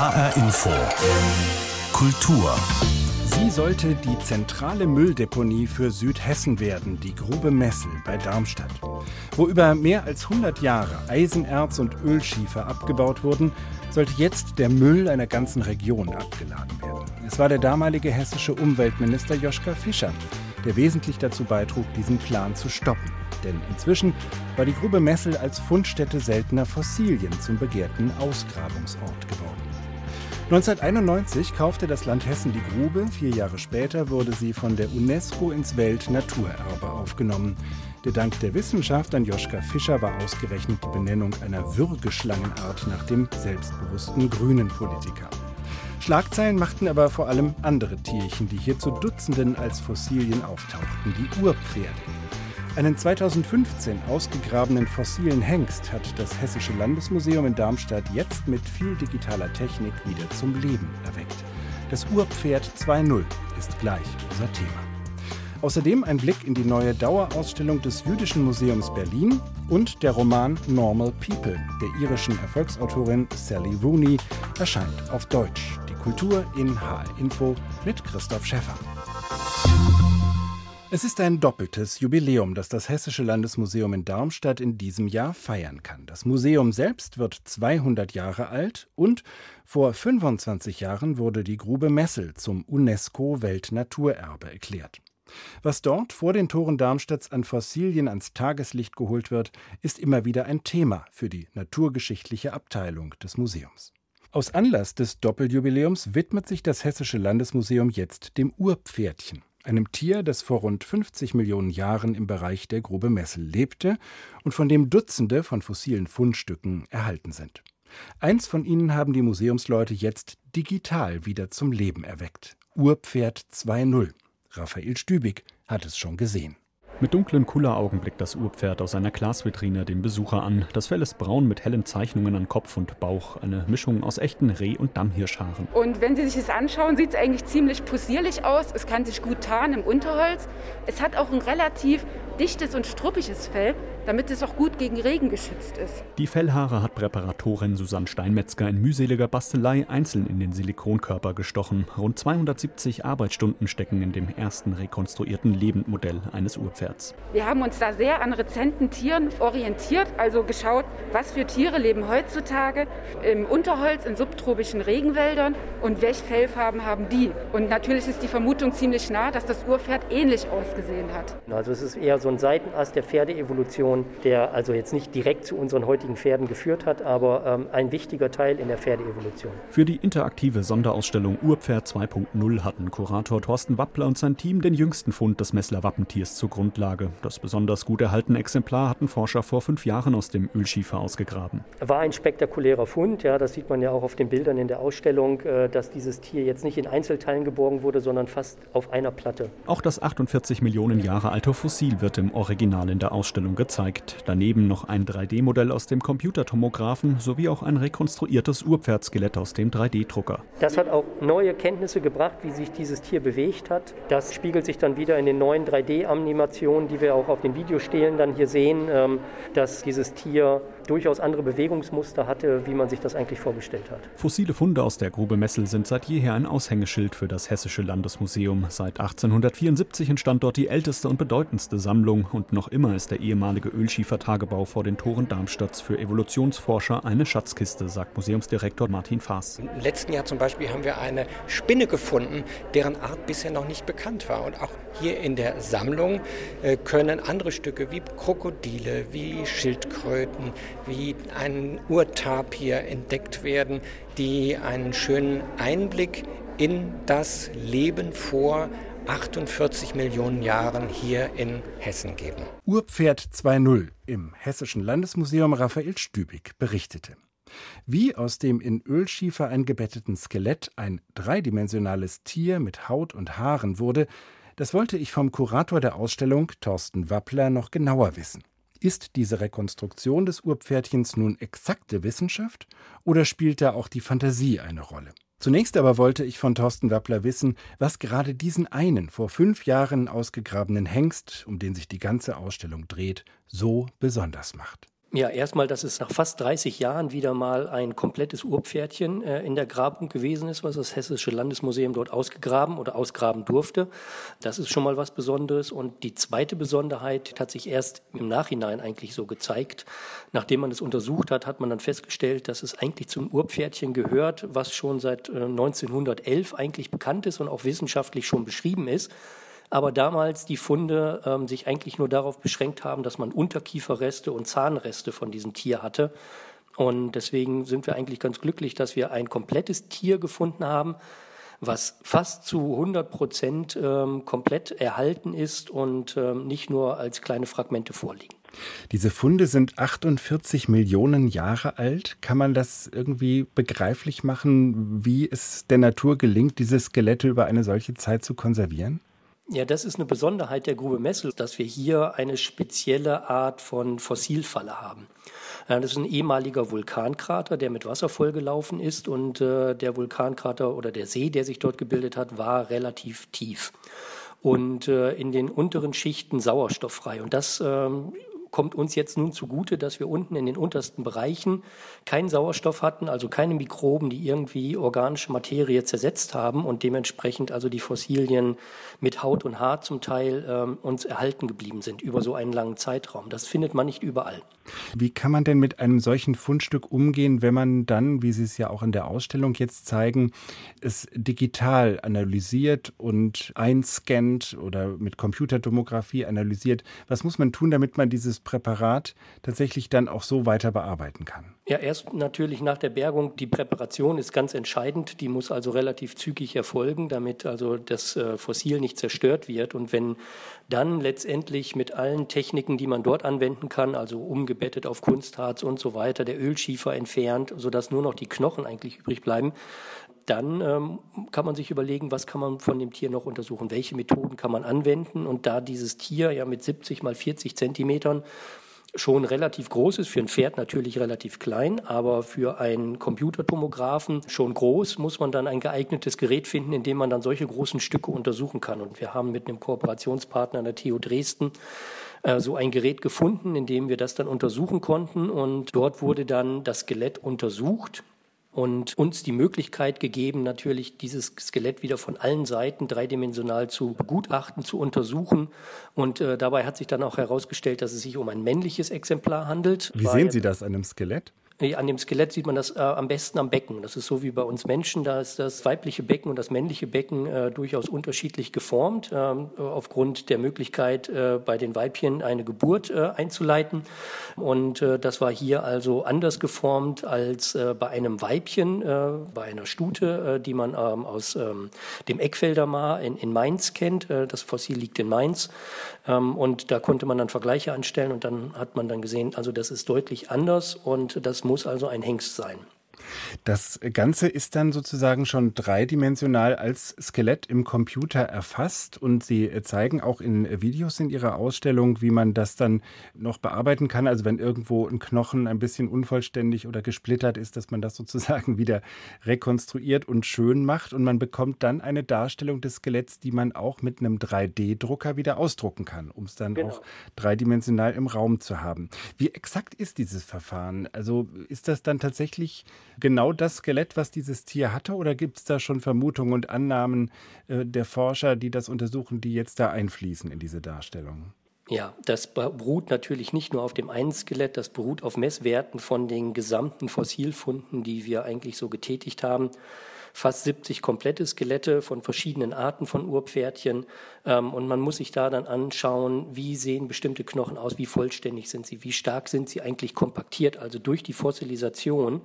HR Info. Kultur. Sie sollte die zentrale Mülldeponie für Südhessen werden, die Grube Messel bei Darmstadt. Wo über mehr als 100 Jahre Eisenerz und Ölschiefer abgebaut wurden, sollte jetzt der Müll einer ganzen Region abgeladen werden. Es war der damalige hessische Umweltminister Joschka Fischer, der wesentlich dazu beitrug, diesen Plan zu stoppen. Denn inzwischen war die Grube Messel als Fundstätte seltener Fossilien zum begehrten Ausgrabungsort geworden. 1991 kaufte das Land Hessen die Grube. Vier Jahre später wurde sie von der UNESCO ins Weltnaturerbe aufgenommen. Der Dank der Wissenschaft an Joschka Fischer war ausgerechnet die Benennung einer Würgeschlangenart nach dem selbstbewussten grünen Politiker. Schlagzeilen machten aber vor allem andere Tierchen, die hier zu Dutzenden als Fossilien auftauchten, die Urpferde. Einen 2015 ausgegrabenen fossilen Hengst hat das Hessische Landesmuseum in Darmstadt jetzt mit viel digitaler Technik wieder zum Leben erweckt. Das Urpferd 2.0 ist gleich unser Thema. Außerdem ein Blick in die neue Dauerausstellung des Jüdischen Museums Berlin und der Roman Normal People der irischen Erfolgsautorin Sally Rooney erscheint auf Deutsch. Die Kultur in HR Info mit Christoph Schäffer. Es ist ein doppeltes Jubiläum, das das Hessische Landesmuseum in Darmstadt in diesem Jahr feiern kann. Das Museum selbst wird 200 Jahre alt und vor 25 Jahren wurde die Grube Messel zum UNESCO-Weltnaturerbe erklärt. Was dort vor den Toren Darmstadts an Fossilien ans Tageslicht geholt wird, ist immer wieder ein Thema für die naturgeschichtliche Abteilung des Museums. Aus Anlass des Doppeljubiläums widmet sich das Hessische Landesmuseum jetzt dem Urpferdchen einem Tier, das vor rund 50 Millionen Jahren im Bereich der Grube Messel lebte und von dem Dutzende von fossilen Fundstücken erhalten sind. Eins von ihnen haben die Museumsleute jetzt digital wieder zum Leben erweckt. Urpferd 2.0. Raphael Stübig hat es schon gesehen. Mit dunklen Kulleraugen blickt das Urpferd aus einer Glasvitrine den Besucher an. Das Fell ist braun mit hellen Zeichnungen an Kopf und Bauch. Eine Mischung aus echten Reh- und Dammhirschhaaren. Und wenn Sie sich das anschauen, sieht es eigentlich ziemlich possierlich aus. Es kann sich gut tarnen im Unterholz. Es hat auch ein relativ dichtes und struppiges Fell, damit es auch gut gegen Regen geschützt ist. Die Fellhaare hat Präparatorin Susanne Steinmetzger in mühseliger Bastelei einzeln in den Silikonkörper gestochen. Rund 270 Arbeitsstunden stecken in dem ersten rekonstruierten Lebendmodell eines Urpferds. Wir haben uns da sehr an rezenten Tieren orientiert, also geschaut, was für Tiere leben heutzutage im Unterholz in subtropischen Regenwäldern und welche Fellfarben haben die. Und natürlich ist die Vermutung ziemlich nah, dass das Urpferd ähnlich ausgesehen hat. Also es ist eher so ein Seitenast der Pferdeevolution, der also jetzt nicht direkt zu unseren heutigen Pferden geführt hat, aber ähm, ein wichtiger Teil in der Pferdeevolution. Für die interaktive Sonderausstellung Urpferd 2.0 hatten Kurator Thorsten Wappler und sein Team den jüngsten Fund des Messler Wappentiers zur Grundlage. Das besonders gut erhaltene Exemplar hatten Forscher vor fünf Jahren aus dem Ölschiefer ausgegraben. War ein spektakulärer Fund, ja, das sieht man ja auch auf den Bildern in der Ausstellung, äh, dass dieses Tier jetzt nicht in Einzelteilen geborgen wurde, sondern fast auf einer Platte. Auch das 48 Millionen Jahre alte Fossil wird im Original in der Ausstellung gezeigt. Daneben noch ein 3D-Modell aus dem Computertomographen sowie auch ein rekonstruiertes Urpferdskelett aus dem 3D-Drucker. Das hat auch neue Kenntnisse gebracht, wie sich dieses Tier bewegt hat. Das spiegelt sich dann wieder in den neuen 3D-Animationen, die wir auch auf den Videostelen dann hier sehen, ähm, dass dieses Tier durchaus andere Bewegungsmuster hatte, wie man sich das eigentlich vorgestellt hat. Fossile Funde aus der Grube Messel sind seit jeher ein Aushängeschild für das Hessische Landesmuseum. Seit 1874 entstand dort die älteste und bedeutendste Sammlung und noch immer ist der ehemalige Ölschiefertagebau vor den Toren Darmstadts für Evolutionsforscher eine Schatzkiste, sagt Museumsdirektor Martin Faas. Im letzten Jahr zum Beispiel haben wir eine Spinne gefunden, deren Art bisher noch nicht bekannt war. Und auch hier in der Sammlung äh, können andere Stücke wie Krokodile, wie Schildkröten, wie ein Urtapir entdeckt werden, die einen schönen Einblick in das Leben vor 48 Millionen Jahren hier in Hessen geben. Urpferd 2.0 im Hessischen Landesmuseum Raphael Stübig berichtete. Wie aus dem in Ölschiefer eingebetteten Skelett ein dreidimensionales Tier mit Haut und Haaren wurde, das wollte ich vom Kurator der Ausstellung, Thorsten Wappler, noch genauer wissen. Ist diese Rekonstruktion des Urpferdchens nun exakte Wissenschaft oder spielt da auch die Fantasie eine Rolle? Zunächst aber wollte ich von Thorsten Wappler wissen, was gerade diesen einen vor fünf Jahren ausgegrabenen Hengst, um den sich die ganze Ausstellung dreht, so besonders macht. Ja, erstmal, dass es nach fast 30 Jahren wieder mal ein komplettes Urpferdchen äh, in der Grabung gewesen ist, was das Hessische Landesmuseum dort ausgegraben oder ausgraben durfte. Das ist schon mal was Besonderes. Und die zweite Besonderheit hat sich erst im Nachhinein eigentlich so gezeigt. Nachdem man es untersucht hat, hat man dann festgestellt, dass es eigentlich zum Urpferdchen gehört, was schon seit äh, 1911 eigentlich bekannt ist und auch wissenschaftlich schon beschrieben ist aber damals die Funde ähm, sich eigentlich nur darauf beschränkt haben, dass man Unterkieferreste und Zahnreste von diesem Tier hatte. Und deswegen sind wir eigentlich ganz glücklich, dass wir ein komplettes Tier gefunden haben, was fast zu 100 Prozent ähm, komplett erhalten ist und ähm, nicht nur als kleine Fragmente vorliegen. Diese Funde sind 48 Millionen Jahre alt. Kann man das irgendwie begreiflich machen, wie es der Natur gelingt, diese Skelette über eine solche Zeit zu konservieren? Ja, das ist eine Besonderheit der Grube Messel, dass wir hier eine spezielle Art von Fossilfalle haben. Das ist ein ehemaliger Vulkankrater, der mit Wasser vollgelaufen ist und äh, der Vulkankrater oder der See, der sich dort gebildet hat, war relativ tief und äh, in den unteren Schichten sauerstofffrei. Und das ähm, kommt uns jetzt nun zugute, dass wir unten in den untersten Bereichen keinen Sauerstoff hatten, also keine Mikroben, die irgendwie organische Materie zersetzt haben und dementsprechend also die Fossilien mit Haut und Haar zum Teil ähm, uns erhalten geblieben sind über so einen langen Zeitraum. Das findet man nicht überall. Wie kann man denn mit einem solchen Fundstück umgehen, wenn man dann, wie Sie es ja auch in der Ausstellung jetzt zeigen, es digital analysiert und einscannt oder mit Computertomographie analysiert? Was muss man tun, damit man dieses Präparat tatsächlich dann auch so weiter bearbeiten kann? Ja, erst natürlich nach der Bergung. Die Präparation ist ganz entscheidend. Die muss also relativ zügig erfolgen, damit also das äh, Fossil nicht zerstört wird. Und wenn dann letztendlich mit allen Techniken, die man dort anwenden kann, also umgebettet auf Kunstharz und so weiter, der Ölschiefer entfernt, sodass nur noch die Knochen eigentlich übrig bleiben, dann ähm, kann man sich überlegen, was kann man von dem Tier noch untersuchen, welche Methoden kann man anwenden. Und da dieses Tier ja mit 70 mal 40 Zentimetern schon relativ groß ist, für ein Pferd natürlich relativ klein, aber für einen Computertomographen schon groß, muss man dann ein geeignetes Gerät finden, in dem man dann solche großen Stücke untersuchen kann. Und wir haben mit einem Kooperationspartner der TU Dresden äh, so ein Gerät gefunden, in dem wir das dann untersuchen konnten. Und dort wurde dann das Skelett untersucht und uns die Möglichkeit gegeben, natürlich dieses Skelett wieder von allen Seiten dreidimensional zu begutachten, zu untersuchen. Und äh, dabei hat sich dann auch herausgestellt, dass es sich um ein männliches Exemplar handelt. Wie sehen Sie das an einem Skelett? An dem Skelett sieht man das äh, am besten am Becken. Das ist so wie bei uns Menschen. Da ist das weibliche Becken und das männliche Becken äh, durchaus unterschiedlich geformt, ähm, aufgrund der Möglichkeit, äh, bei den Weibchen eine Geburt äh, einzuleiten. Und äh, das war hier also anders geformt als äh, bei einem Weibchen, bei einer Stute, die man ähm, aus ähm, dem Eckfelder Mar in, in Mainz kennt. das Fossil liegt in Mainz. Ähm, und da konnte man dann Vergleiche anstellen und dann hat man dann gesehen, also das ist deutlich anders und das muss also ein Hengst sein. Das Ganze ist dann sozusagen schon dreidimensional als Skelett im Computer erfasst und Sie zeigen auch in Videos in Ihrer Ausstellung, wie man das dann noch bearbeiten kann. Also wenn irgendwo ein Knochen ein bisschen unvollständig oder gesplittert ist, dass man das sozusagen wieder rekonstruiert und schön macht und man bekommt dann eine Darstellung des Skeletts, die man auch mit einem 3D-Drucker wieder ausdrucken kann, um es dann genau. auch dreidimensional im Raum zu haben. Wie exakt ist dieses Verfahren? Also ist das dann tatsächlich genau das Skelett, was dieses Tier hatte? Oder gibt es da schon Vermutungen und Annahmen äh, der Forscher, die das untersuchen, die jetzt da einfließen in diese Darstellung? Ja, das beruht natürlich nicht nur auf dem einen Skelett, das beruht auf Messwerten von den gesamten Fossilfunden, die wir eigentlich so getätigt haben fast 70 komplette Skelette von verschiedenen Arten von Urpferdchen. Ähm, und man muss sich da dann anschauen, wie sehen bestimmte Knochen aus, wie vollständig sind sie, wie stark sind sie eigentlich kompaktiert, also durch die Fossilisation.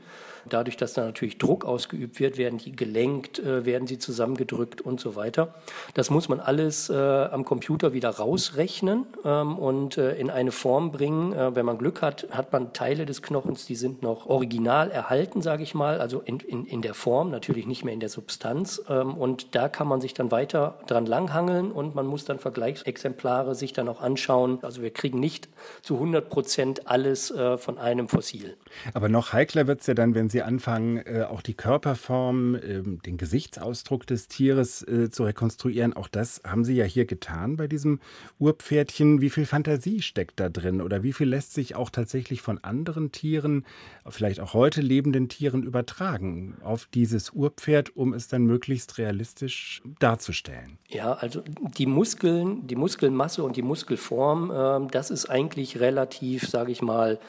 Dadurch, dass da natürlich Druck ausgeübt wird, werden die gelenkt, äh, werden sie zusammengedrückt und so weiter. Das muss man alles äh, am Computer wieder rausrechnen ähm, und äh, in eine Form bringen. Wenn man Glück hat, hat man Teile des Knochens, die sind noch original erhalten, sage ich mal, also in, in, in der Form, natürlich nicht nicht mehr in der Substanz. Ähm, und da kann man sich dann weiter dran langhangeln und man muss dann Vergleichsexemplare sich dann auch anschauen. Also wir kriegen nicht zu 100 Prozent alles äh, von einem Fossil. Aber noch heikler wird es ja dann, wenn Sie anfangen, äh, auch die Körperform, ähm, den Gesichtsausdruck des Tieres äh, zu rekonstruieren. Auch das haben Sie ja hier getan bei diesem Urpferdchen. Wie viel Fantasie steckt da drin oder wie viel lässt sich auch tatsächlich von anderen Tieren, vielleicht auch heute lebenden Tieren übertragen auf dieses Urpferd, um es dann möglichst realistisch darzustellen? Ja, also die Muskeln, die Muskelmasse und die Muskelform, äh, das ist eigentlich relativ, sage ich mal,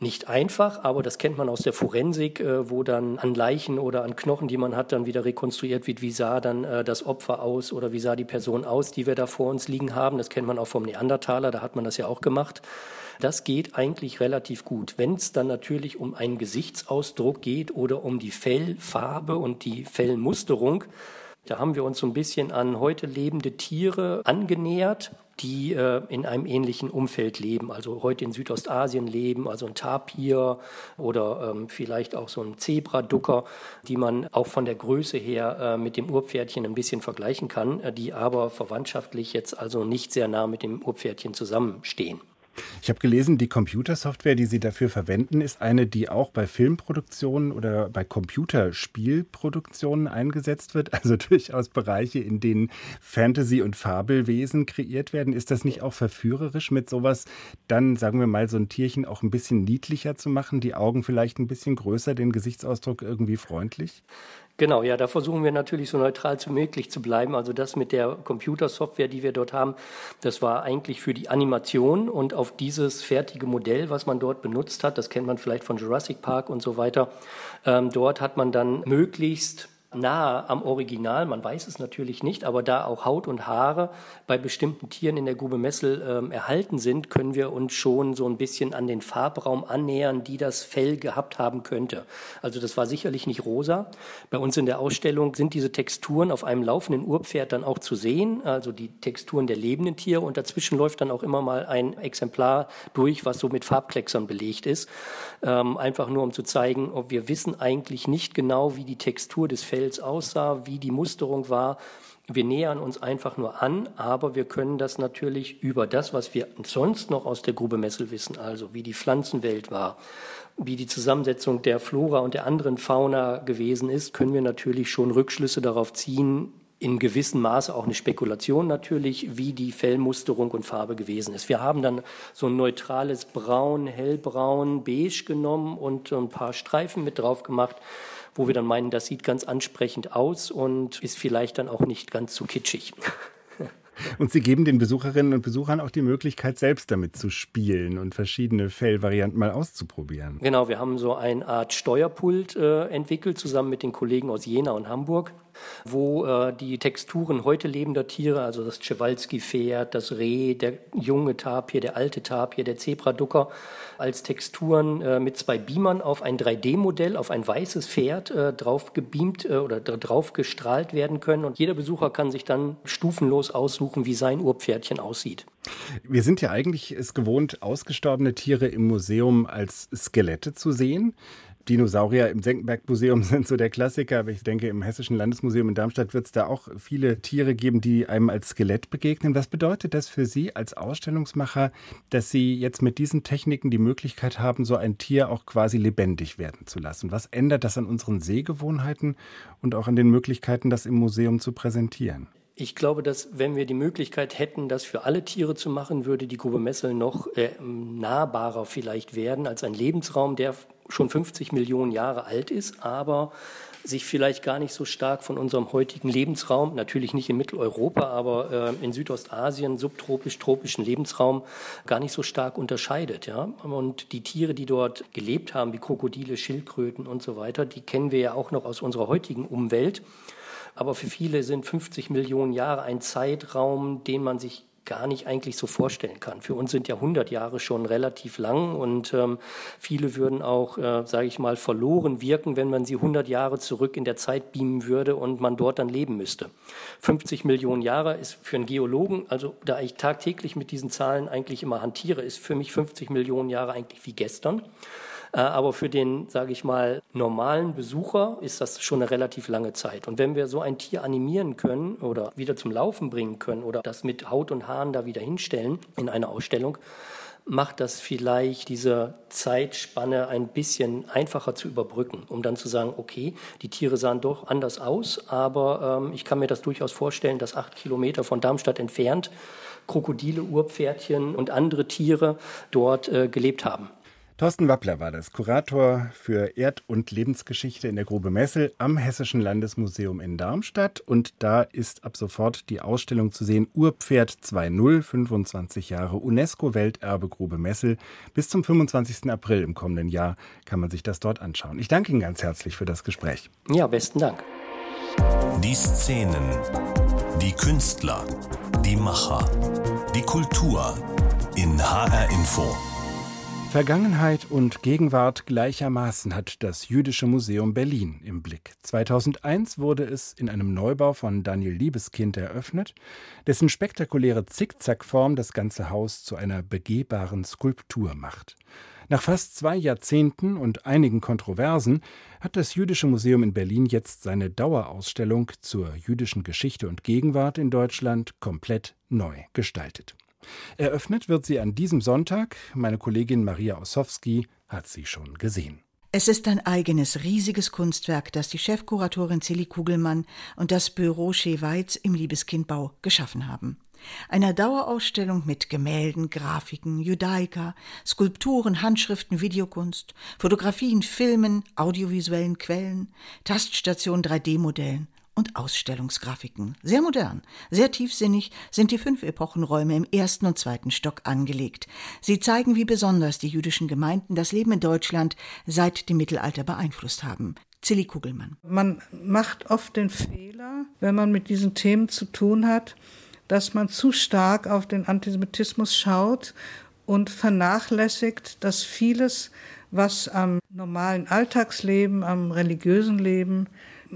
nicht einfach, aber das kennt man aus der Forensik, äh, wo dann an Leichen oder an Knochen, die man hat, dann wieder rekonstruiert wird, wie sah dann äh, das Opfer aus oder wie sah die Person aus, die wir da vor uns liegen haben. Das kennt man auch vom Neandertaler, da hat man das ja auch gemacht. Das geht eigentlich relativ gut. Wenn es dann natürlich um einen Gesichtsausdruck geht oder um die Fellfarbe und die Fellmusterung, da haben wir uns so ein bisschen an heute lebende Tiere angenähert, die äh, in einem ähnlichen Umfeld leben, also heute in Südostasien leben, also ein Tapir oder ähm, vielleicht auch so ein Zebraducker, die man auch von der Größe her äh, mit dem Urpferdchen ein bisschen vergleichen kann, äh, die aber verwandtschaftlich jetzt also nicht sehr nah mit dem Urpferdchen zusammenstehen. Ich habe gelesen, die Computersoftware, die Sie dafür verwenden, ist eine, die auch bei Filmproduktionen oder bei Computerspielproduktionen eingesetzt wird. Also durchaus Bereiche, in denen Fantasy- und Fabelwesen kreiert werden. Ist das nicht auch verführerisch, mit sowas dann, sagen wir mal, so ein Tierchen auch ein bisschen niedlicher zu machen? Die Augen vielleicht ein bisschen größer, den Gesichtsausdruck irgendwie freundlich? Genau, ja, da versuchen wir natürlich so neutral wie möglich zu bleiben. Also das mit der Computersoftware, die wir dort haben, das war eigentlich für die Animation und auf dieses fertige Modell, was man dort benutzt hat, das kennt man vielleicht von Jurassic Park und so weiter, ähm, dort hat man dann möglichst nahe am Original, man weiß es natürlich nicht, aber da auch Haut und Haare bei bestimmten Tieren in der Grube Messel ähm, erhalten sind, können wir uns schon so ein bisschen an den Farbraum annähern, die das Fell gehabt haben könnte. Also das war sicherlich nicht rosa. Bei uns in der Ausstellung sind diese Texturen auf einem laufenden Urpferd dann auch zu sehen, also die Texturen der lebenden Tiere und dazwischen läuft dann auch immer mal ein Exemplar durch, was so mit Farbklecksern belegt ist. Ähm, einfach nur um zu zeigen, ob wir wissen eigentlich nicht genau, wie die Textur des Fells Fels aussah, wie die Musterung war. Wir nähern uns einfach nur an, aber wir können das natürlich über das, was wir sonst noch aus der Grube Messel wissen, also wie die Pflanzenwelt war, wie die Zusammensetzung der Flora und der anderen Fauna gewesen ist, können wir natürlich schon Rückschlüsse darauf ziehen, in gewissem Maße auch eine Spekulation natürlich, wie die Fellmusterung und Farbe gewesen ist. Wir haben dann so ein neutrales Braun, hellbraun, beige genommen und ein paar Streifen mit drauf gemacht wo wir dann meinen, das sieht ganz ansprechend aus und ist vielleicht dann auch nicht ganz so kitschig. Und Sie geben den Besucherinnen und Besuchern auch die Möglichkeit, selbst damit zu spielen und verschiedene Fellvarianten mal auszuprobieren. Genau, wir haben so eine Art Steuerpult äh, entwickelt, zusammen mit den Kollegen aus Jena und Hamburg wo äh, die Texturen heute lebender Tiere, also das Przewalski-Pferd, das Reh, der junge Tapir, der alte Tapir, der Zebraducker, als Texturen äh, mit zwei Beamern auf ein 3D-Modell, auf ein weißes Pferd äh, drauf gebeamt äh, oder drauf gestrahlt werden können. Und jeder Besucher kann sich dann stufenlos aussuchen, wie sein Urpferdchen aussieht. Wir sind ja eigentlich es gewohnt, ausgestorbene Tiere im Museum als Skelette zu sehen. Dinosaurier im Senckenberg-Museum sind so der Klassiker, aber ich denke, im Hessischen Landesmuseum in Darmstadt wird es da auch viele Tiere geben, die einem als Skelett begegnen. Was bedeutet das für Sie als Ausstellungsmacher, dass Sie jetzt mit diesen Techniken die Möglichkeit haben, so ein Tier auch quasi lebendig werden zu lassen? Was ändert das an unseren Sehgewohnheiten und auch an den Möglichkeiten, das im Museum zu präsentieren? Ich glaube, dass wenn wir die Möglichkeit hätten, das für alle Tiere zu machen, würde die Grube Messel noch äh, nahbarer vielleicht werden als ein Lebensraum, der schon 50 Millionen Jahre alt ist, aber sich vielleicht gar nicht so stark von unserem heutigen Lebensraum, natürlich nicht in Mitteleuropa, aber äh, in Südostasien, subtropisch-tropischen Lebensraum, gar nicht so stark unterscheidet. Ja? Und die Tiere, die dort gelebt haben, wie Krokodile, Schildkröten und so weiter, die kennen wir ja auch noch aus unserer heutigen Umwelt. Aber für viele sind 50 Millionen Jahre ein Zeitraum, den man sich gar nicht eigentlich so vorstellen kann. Für uns sind ja 100 Jahre schon relativ lang und ähm, viele würden auch, äh, sage ich mal, verloren wirken, wenn man sie 100 Jahre zurück in der Zeit beamen würde und man dort dann leben müsste. 50 Millionen Jahre ist für einen Geologen, also da ich tagtäglich mit diesen Zahlen eigentlich immer hantiere, ist für mich 50 Millionen Jahre eigentlich wie gestern. Äh, aber für den, sage ich mal, normalen Besucher ist das schon eine relativ lange Zeit. Und wenn wir so ein Tier animieren können oder wieder zum Laufen bringen können oder das mit Haut und Haaren da wieder hinstellen in einer Ausstellung, macht das vielleicht diese Zeitspanne ein bisschen einfacher zu überbrücken, um dann zu sagen, okay, die Tiere sahen doch anders aus, aber ähm, ich kann mir das durchaus vorstellen, dass acht Kilometer von Darmstadt entfernt Krokodile, Urpferdchen und andere Tiere dort äh, gelebt haben. Thorsten Wappler war das, Kurator für Erd- und Lebensgeschichte in der Grube Messel am Hessischen Landesmuseum in Darmstadt. Und da ist ab sofort die Ausstellung zu sehen Urpferd 2.0, 25 Jahre UNESCO-Welterbe Grube Messel. Bis zum 25. April im kommenden Jahr kann man sich das dort anschauen. Ich danke Ihnen ganz herzlich für das Gespräch. Ja, besten Dank. Die Szenen, die Künstler, die Macher, die Kultur in HR Info. Vergangenheit und Gegenwart gleichermaßen hat das Jüdische Museum Berlin im Blick. 2001 wurde es in einem Neubau von Daniel Liebeskind eröffnet, dessen spektakuläre Zickzackform das ganze Haus zu einer begehbaren Skulptur macht. Nach fast zwei Jahrzehnten und einigen Kontroversen hat das Jüdische Museum in Berlin jetzt seine Dauerausstellung zur jüdischen Geschichte und Gegenwart in Deutschland komplett neu gestaltet. Eröffnet wird sie an diesem Sonntag. Meine Kollegin Maria Ossowski hat sie schon gesehen. Es ist ein eigenes, riesiges Kunstwerk, das die Chefkuratorin Silly Kugelmann und das Büro Scheweiz im Liebeskindbau geschaffen haben. Einer Dauerausstellung mit Gemälden, Grafiken, Judaika, Skulpturen, Handschriften, Videokunst, Fotografien, Filmen, audiovisuellen Quellen, Taststation 3D-Modellen und Ausstellungsgrafiken. Sehr modern, sehr tiefsinnig sind die fünf Epochenräume im ersten und zweiten Stock angelegt. Sie zeigen, wie besonders die jüdischen Gemeinden das Leben in Deutschland seit dem Mittelalter beeinflusst haben. Zilli Kugelmann. Man macht oft den Fehler, wenn man mit diesen Themen zu tun hat, dass man zu stark auf den Antisemitismus schaut und vernachlässigt, dass vieles, was am normalen Alltagsleben, am religiösen Leben,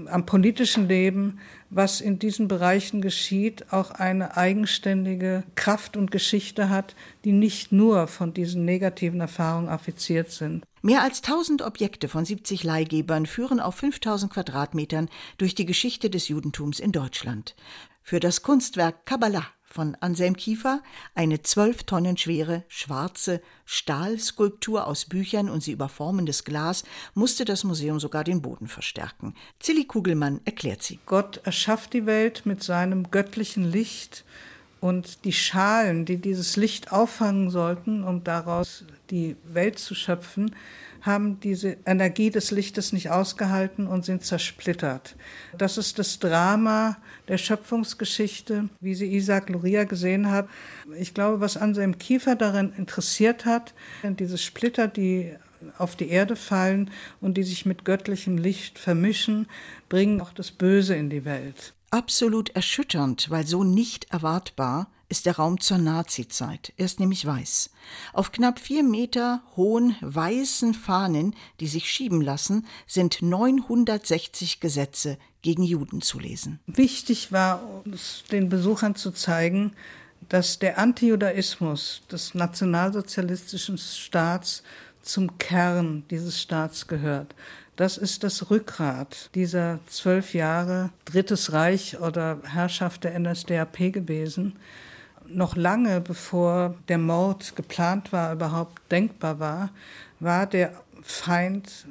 am politischen Leben, was in diesen Bereichen geschieht, auch eine eigenständige Kraft und Geschichte hat, die nicht nur von diesen negativen Erfahrungen affiziert sind. Mehr als 1000 Objekte von 70 Leihgebern führen auf 5000 Quadratmetern durch die Geschichte des Judentums in Deutschland. Für das Kunstwerk Kabbalah von Anselm Kiefer eine zwölf Tonnen schwere schwarze Stahlskulptur aus Büchern und sie überformendes Glas musste das Museum sogar den Boden verstärken. Zilli Kugelmann erklärt sie. Gott erschafft die Welt mit seinem göttlichen Licht und die Schalen, die dieses Licht auffangen sollten, um daraus die Welt zu schöpfen, haben diese Energie des Lichtes nicht ausgehalten und sind zersplittert. Das ist das Drama der Schöpfungsgeschichte, wie sie Isaac Luria gesehen hat. Ich glaube, was Anselm Kiefer darin interessiert hat, diese Splitter, die auf die Erde fallen und die sich mit göttlichem Licht vermischen, bringen auch das Böse in die Welt. Absolut erschütternd, weil so nicht erwartbar ist der Raum zur Nazizeit. Er ist nämlich weiß. Auf knapp vier Meter hohen weißen Fahnen, die sich schieben lassen, sind 960 Gesetze gegen Juden zu lesen. Wichtig war uns den Besuchern zu zeigen, dass der Antijudaismus des nationalsozialistischen Staats zum Kern dieses Staats gehört. Das ist das Rückgrat dieser zwölf Jahre Drittes Reich oder Herrschaft der NSDAP gewesen noch lange bevor der Mord geplant war, überhaupt denkbar war, war der Feind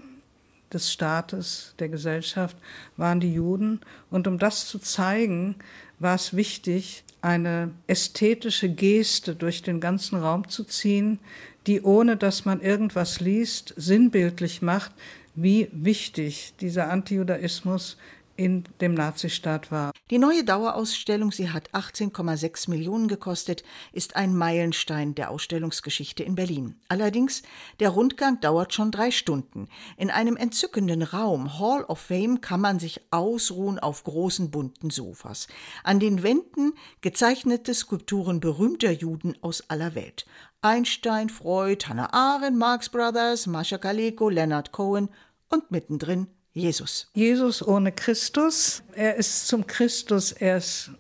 des Staates, der Gesellschaft, waren die Juden. Und um das zu zeigen, war es wichtig, eine ästhetische Geste durch den ganzen Raum zu ziehen, die ohne dass man irgendwas liest, sinnbildlich macht, wie wichtig dieser Antijudaismus in dem Nazistaat war. Die neue Dauerausstellung, sie hat 18,6 Millionen gekostet, ist ein Meilenstein der Ausstellungsgeschichte in Berlin. Allerdings, der Rundgang dauert schon drei Stunden. In einem entzückenden Raum, Hall of Fame, kann man sich ausruhen auf großen bunten Sofas. An den Wänden gezeichnete Skulpturen berühmter Juden aus aller Welt. Einstein, Freud, Hannah Arendt, Marx Brothers, Mascha Kaleko, Leonard Cohen und mittendrin Jesus. Jesus ohne Christus. Er ist zum Christus erst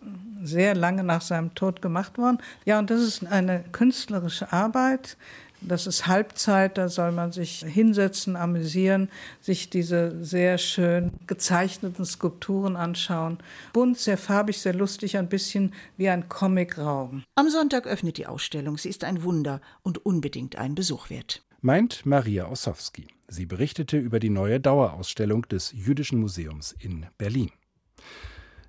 sehr lange nach seinem Tod gemacht worden. Ja, und das ist eine künstlerische Arbeit, Das ist Halbzeit, da soll man sich hinsetzen, amüsieren, sich diese sehr schön gezeichneten Skulpturen anschauen. Bunt, sehr farbig, sehr lustig, ein bisschen wie ein Comicraum. Am Sonntag öffnet die Ausstellung. Sie ist ein Wunder und unbedingt einen Besuch wert. Meint Maria Ossowski. Sie berichtete über die neue Dauerausstellung des Jüdischen Museums in Berlin.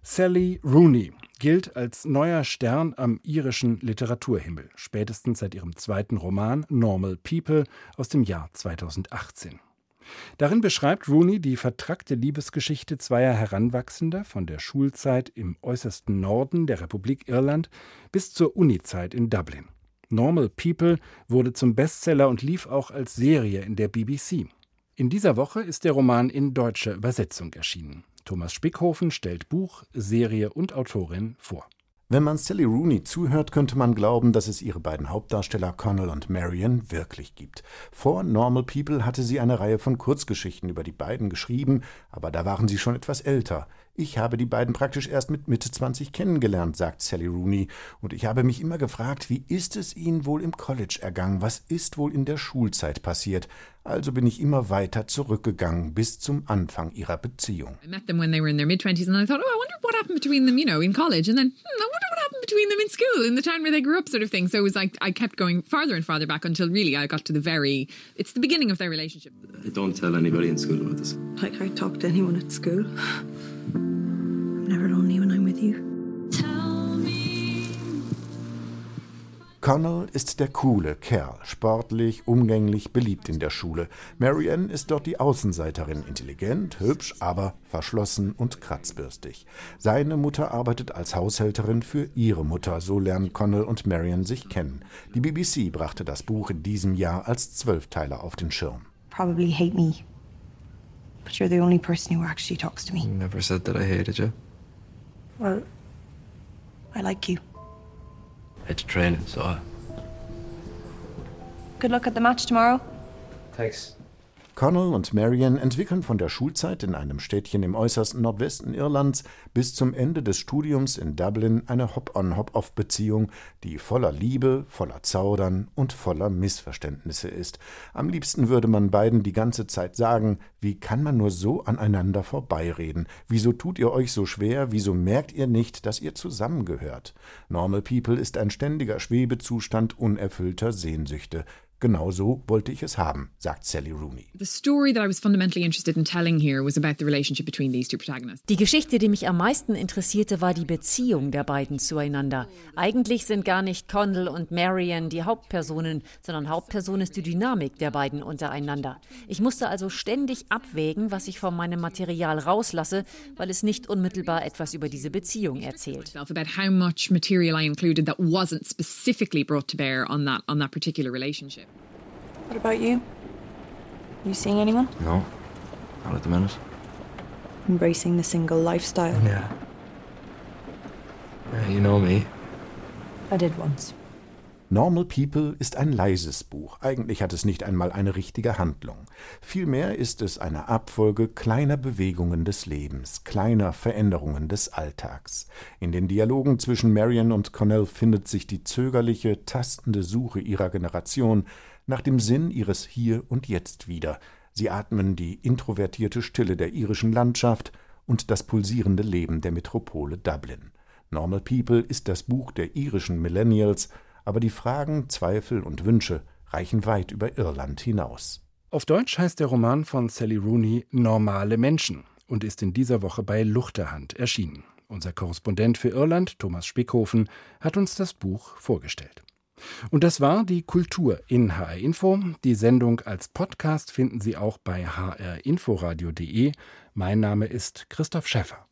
Sally Rooney gilt als neuer Stern am irischen Literaturhimmel, spätestens seit ihrem zweiten Roman Normal People aus dem Jahr 2018. Darin beschreibt Rooney die vertrackte Liebesgeschichte zweier Heranwachsender von der Schulzeit im äußersten Norden der Republik Irland bis zur Unizeit in Dublin. Normal People wurde zum Bestseller und lief auch als Serie in der BBC. In dieser Woche ist der Roman in deutscher Übersetzung erschienen. Thomas Spickhofen stellt Buch, Serie und Autorin vor. Wenn man Sally Rooney zuhört, könnte man glauben, dass es ihre beiden Hauptdarsteller Connell und Marion wirklich gibt. Vor Normal People hatte sie eine Reihe von Kurzgeschichten über die beiden geschrieben, aber da waren sie schon etwas älter. Ich habe die beiden praktisch erst mit Mitte 20 kennengelernt, sagt Sally Rooney, und ich habe mich immer gefragt, wie ist es ihnen wohl im College ergangen, was ist wohl in der Schulzeit passiert. Also bin ich immer weiter zurückgegangen bis zum Anfang ihrer Beziehung. I met them when they were in their mid-20s and I thought, oh, I wonder what happened between them, you know, in college and then, hmm, I wonder what happened between them in school, in the town where they grew up sort of thing. So it was like I kept going farther and farther back until really I got to the very it's the beginning of their relationship. I don't tell anybody in school about this. Like I talk to anyone at school. You. Connell ist der coole Kerl, sportlich, umgänglich, beliebt in der Schule. Marianne ist dort die Außenseiterin, intelligent, hübsch, aber verschlossen und kratzbürstig. Seine Mutter arbeitet als Haushälterin für ihre Mutter, so lernen Connell und Marianne sich kennen. Die BBC brachte das Buch in diesem Jahr als Zwölfteiler auf den Schirm. Probably hate me, but you're the only person who actually talks to me. You never said that I hated you. Well, I like you. It's training, so. Good luck at the match tomorrow. Thanks. Connell und Marion entwickeln von der Schulzeit in einem Städtchen im äußersten Nordwesten Irlands bis zum Ende des Studiums in Dublin eine Hop-on-Hop-off-Beziehung, die voller Liebe, voller Zaudern und voller Missverständnisse ist. Am liebsten würde man beiden die ganze Zeit sagen, wie kann man nur so aneinander vorbeireden? Wieso tut ihr euch so schwer? Wieso merkt ihr nicht, dass ihr zusammengehört? Normal People ist ein ständiger Schwebezustand unerfüllter Sehnsüchte. Genau so wollte ich es haben, sagt Sally Rooney. Die Geschichte, die mich am meisten interessierte, war die Beziehung der beiden zueinander. Eigentlich sind gar nicht Connell und Marion die Hauptpersonen, sondern Hauptperson ist die Dynamik der beiden untereinander. Ich musste also ständig abwägen, was ich von meinem Material rauslasse, weil es nicht unmittelbar etwas über diese Beziehung erzählt. About how much material I included that wasn't specifically brought to bear on that on that particular relationship. What about you? Are you seeing anyone? No, not at the minute. Embracing the single lifestyle? Yeah. yeah you know me. I did once. Normal People ist ein leises Buch. Eigentlich hat es nicht einmal eine richtige Handlung. Vielmehr ist es eine Abfolge kleiner Bewegungen des Lebens, kleiner Veränderungen des Alltags. In den Dialogen zwischen Marion und Connell findet sich die zögerliche, tastende Suche ihrer Generation nach dem Sinn ihres Hier und Jetzt wieder. Sie atmen die introvertierte Stille der irischen Landschaft und das pulsierende Leben der Metropole Dublin. Normal People ist das Buch der irischen Millennials, aber die Fragen, Zweifel und Wünsche reichen weit über Irland hinaus. Auf Deutsch heißt der Roman von Sally Rooney Normale Menschen und ist in dieser Woche bei Luchterhand erschienen. Unser Korrespondent für Irland, Thomas Spickhofen, hat uns das Buch vorgestellt. Und das war die Kultur in HR Info. Die Sendung als Podcast finden Sie auch bei hrinforadio.de. Mein Name ist Christoph Schäffer.